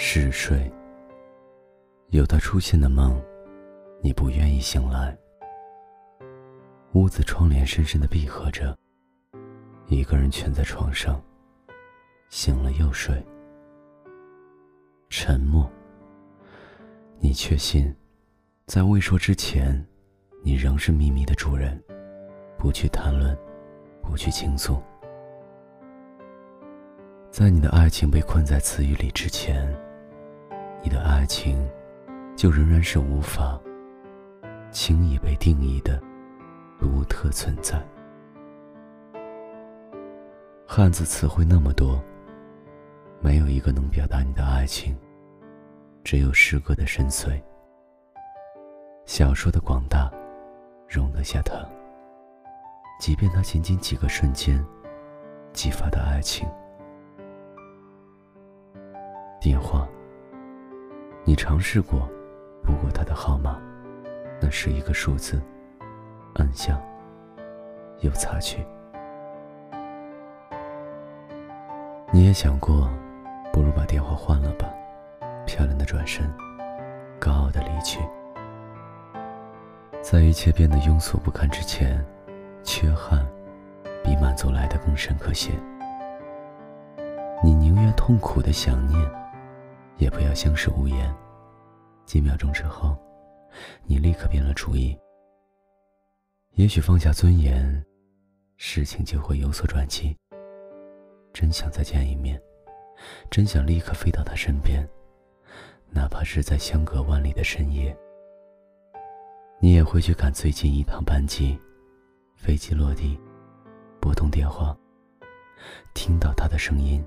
嗜睡。有他出现的梦，你不愿意醒来。屋子窗帘深深的闭合着，一个人蜷在床上，醒了又睡。沉默。你确信，在未说之前，你仍是秘密的主人，不去谈论，不去倾诉。在你的爱情被困在词语里之前，你的爱情就仍然是无法轻易被定义的独特存在。汉字词汇那么多，没有一个能表达你的爱情，只有诗歌的深邃，小说的广大，容得下它。即便它仅仅几个瞬间激发的爱情。电话。尝试过拨过他的号码，那是一个数字，按下又擦去。你也想过，不如把电话换了吧，漂亮的转身，高傲的离去。在一切变得庸俗不堪之前，缺憾比满足来的更深刻些。你宁愿痛苦的想念。也不要相视无言。几秒钟之后，你立刻变了主意。也许放下尊严，事情就会有所转机。真想再见一面，真想立刻飞到他身边，哪怕是在相隔万里的深夜。你也会去赶最近一趟班机，飞机落地，拨通电话，听到他的声音。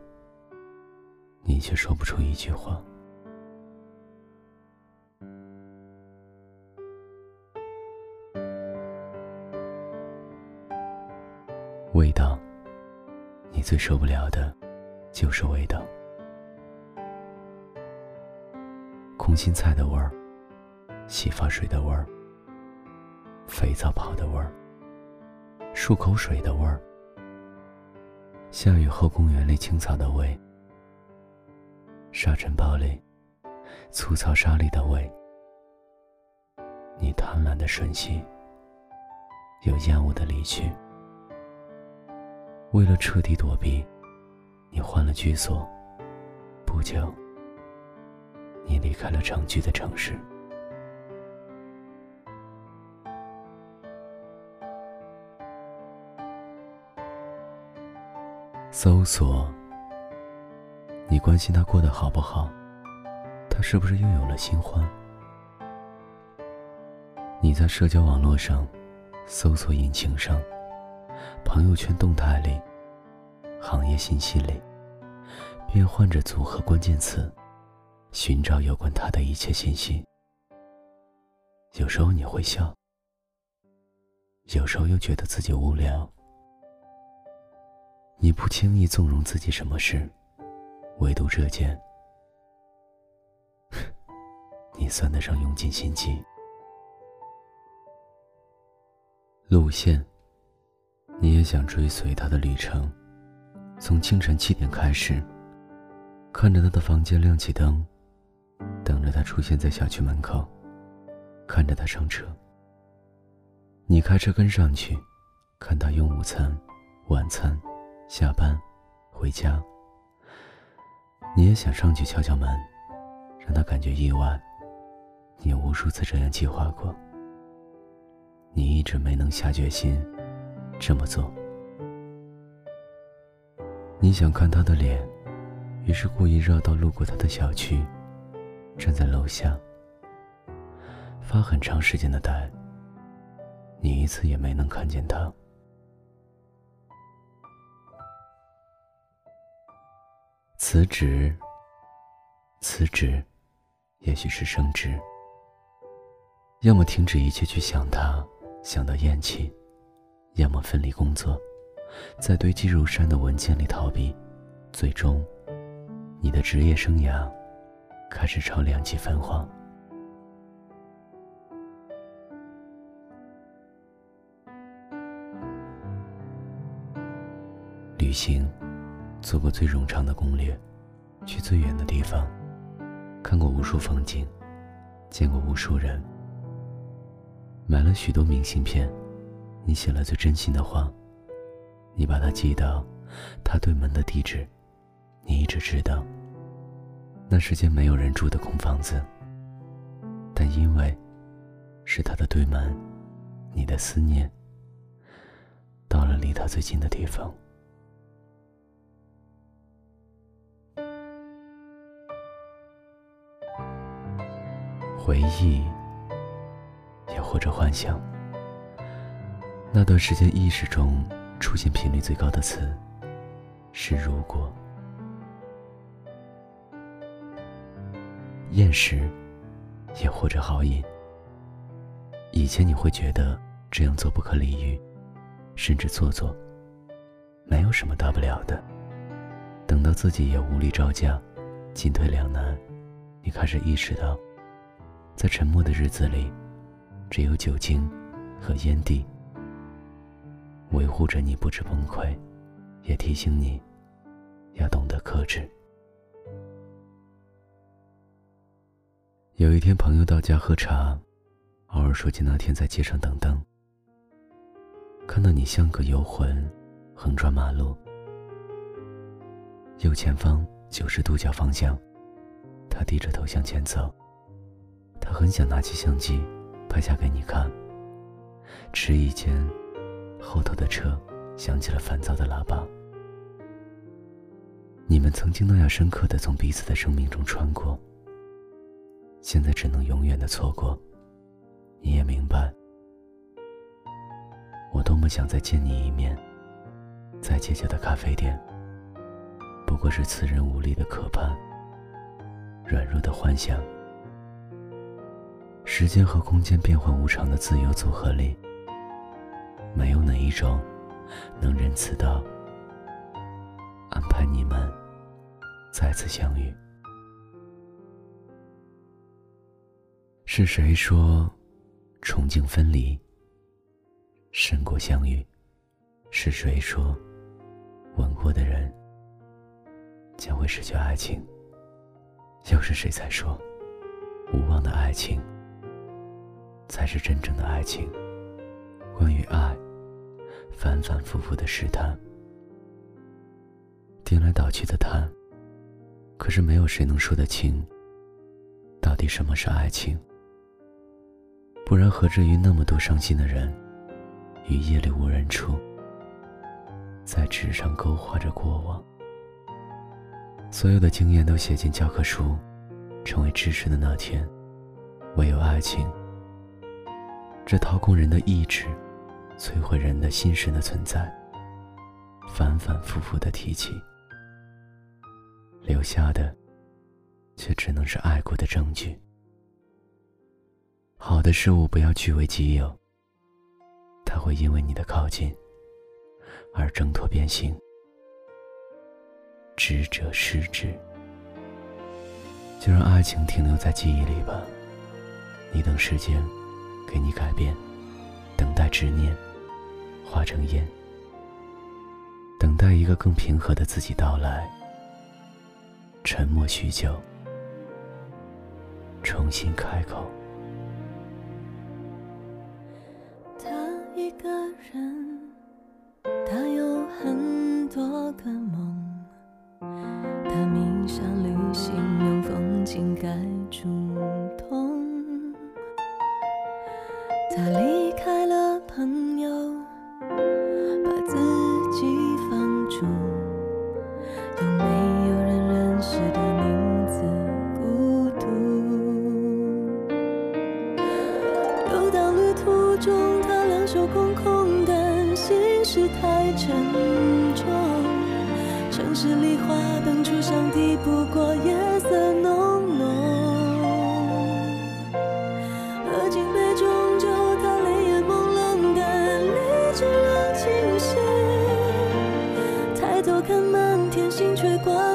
你却说不出一句话。最受不了的，就是味道。空心菜的味儿，洗发水的味儿，肥皂泡的味儿，漱口水的味儿，下雨后公园里青草的味。沙尘暴里，粗糙沙粒的味。你贪婪的吮吸，又厌恶的离去。为了彻底躲避，你换了居所。不久，你离开了常居的城市。搜索。你关心他过得好不好？他是不是又有了新欢？你在社交网络上、搜索引擎上、朋友圈动态里、行业信息里，变换着组合关键词，寻找有关他的一切信息。有时候你会笑，有时候又觉得自己无聊。你不轻易纵容自己什么事。唯独这件，你算得上用尽心机。路线，你也想追随他的旅程，从清晨七点开始，看着他的房间亮起灯，等着他出现在小区门口，看着他上车。你开车跟上去，看他用午餐、晚餐、下班、回家。你也想上去敲敲门，让他感觉意外。你无数次这样计划过，你一直没能下决心这么做。你想看他的脸，于是故意绕道路过他的小区，站在楼下，发很长时间的呆。你一次也没能看见他。辞职，辞职，也许是升职。要么停止一切去想他，想到厌弃；要么分离工作，在堆积如山的文件里逃避。最终，你的职业生涯开始朝两极分化。旅行。做过最冗长的攻略，去最远的地方，看过无数风景，见过无数人，买了许多明信片，你写了最真心的话，你把它寄到他对门的地址，你一直知道，那是间没有人住的空房子，但因为是他的对门，你的思念到了离他最近的地方。回忆，也或者幻想。那段时间，意识中出现频率最高的词是“如果”。厌食，也或者好饮。以前你会觉得这样做不可理喻，甚至做作，没有什么大不了的。等到自己也无力招架，进退两难，你开始意识到。在沉默的日子里，只有酒精和烟蒂维护着你不致崩溃，也提醒你要懂得克制。有一天，朋友到家喝茶，偶尔说起那天在街上等灯，看到你像个游魂，横穿马路，右前方九十度角方向，他低着头向前走。他很想拿起相机，拍下给你看。迟疑间，后头的车响起了烦躁的喇叭。你们曾经那样深刻的从彼此的生命中穿过，现在只能永远的错过。你也明白，我多么想再见你一面，在街角的咖啡店，不过是此人无力的渴盼，软弱的幻想。时间和空间变幻无常的自由组合里，没有哪一种能仁慈的安排你们再次相遇。是谁说憧憬分离胜过相遇？是谁说吻过的人将会失去爱情？又是谁在说无望的爱情？才是真正的爱情。关于爱，反反复复的试探，颠来倒去的谈。可是没有谁能说得清，到底什么是爱情。不然何至于那么多伤心的人，于夜里无人处，在纸上勾画着过往。所有的经验都写进教科书，成为知识的那天，唯有爱情。这掏空人的意志，摧毁人的心神的存在，反反复复的提起，留下的，却只能是爱过的证据。好的事物不要据为己有，它会因为你的靠近而挣脱变形。知者失之，就让爱情停留在记忆里吧。你等时间。给你改变，等待执念化成烟，等待一个更平和的自己到来。沉默许久，重新开口。他一个人，吹过。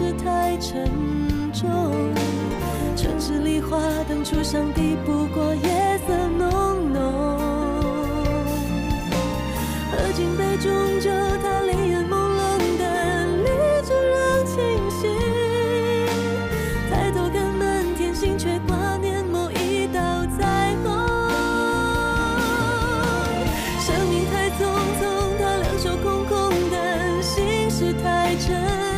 是太沉重。城市里花灯初上，抵不过夜色浓浓。喝尽杯中酒，他泪眼朦胧的绿珠仍清晰。抬头看满天星，却挂念某一道彩虹。生命太匆匆，他两手空空的心事太沉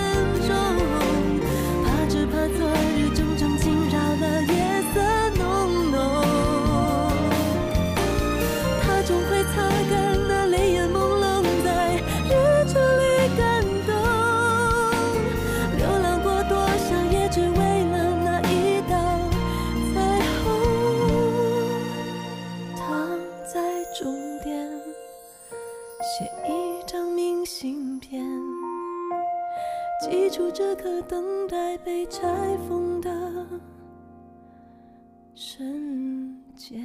在被拆封的瞬间。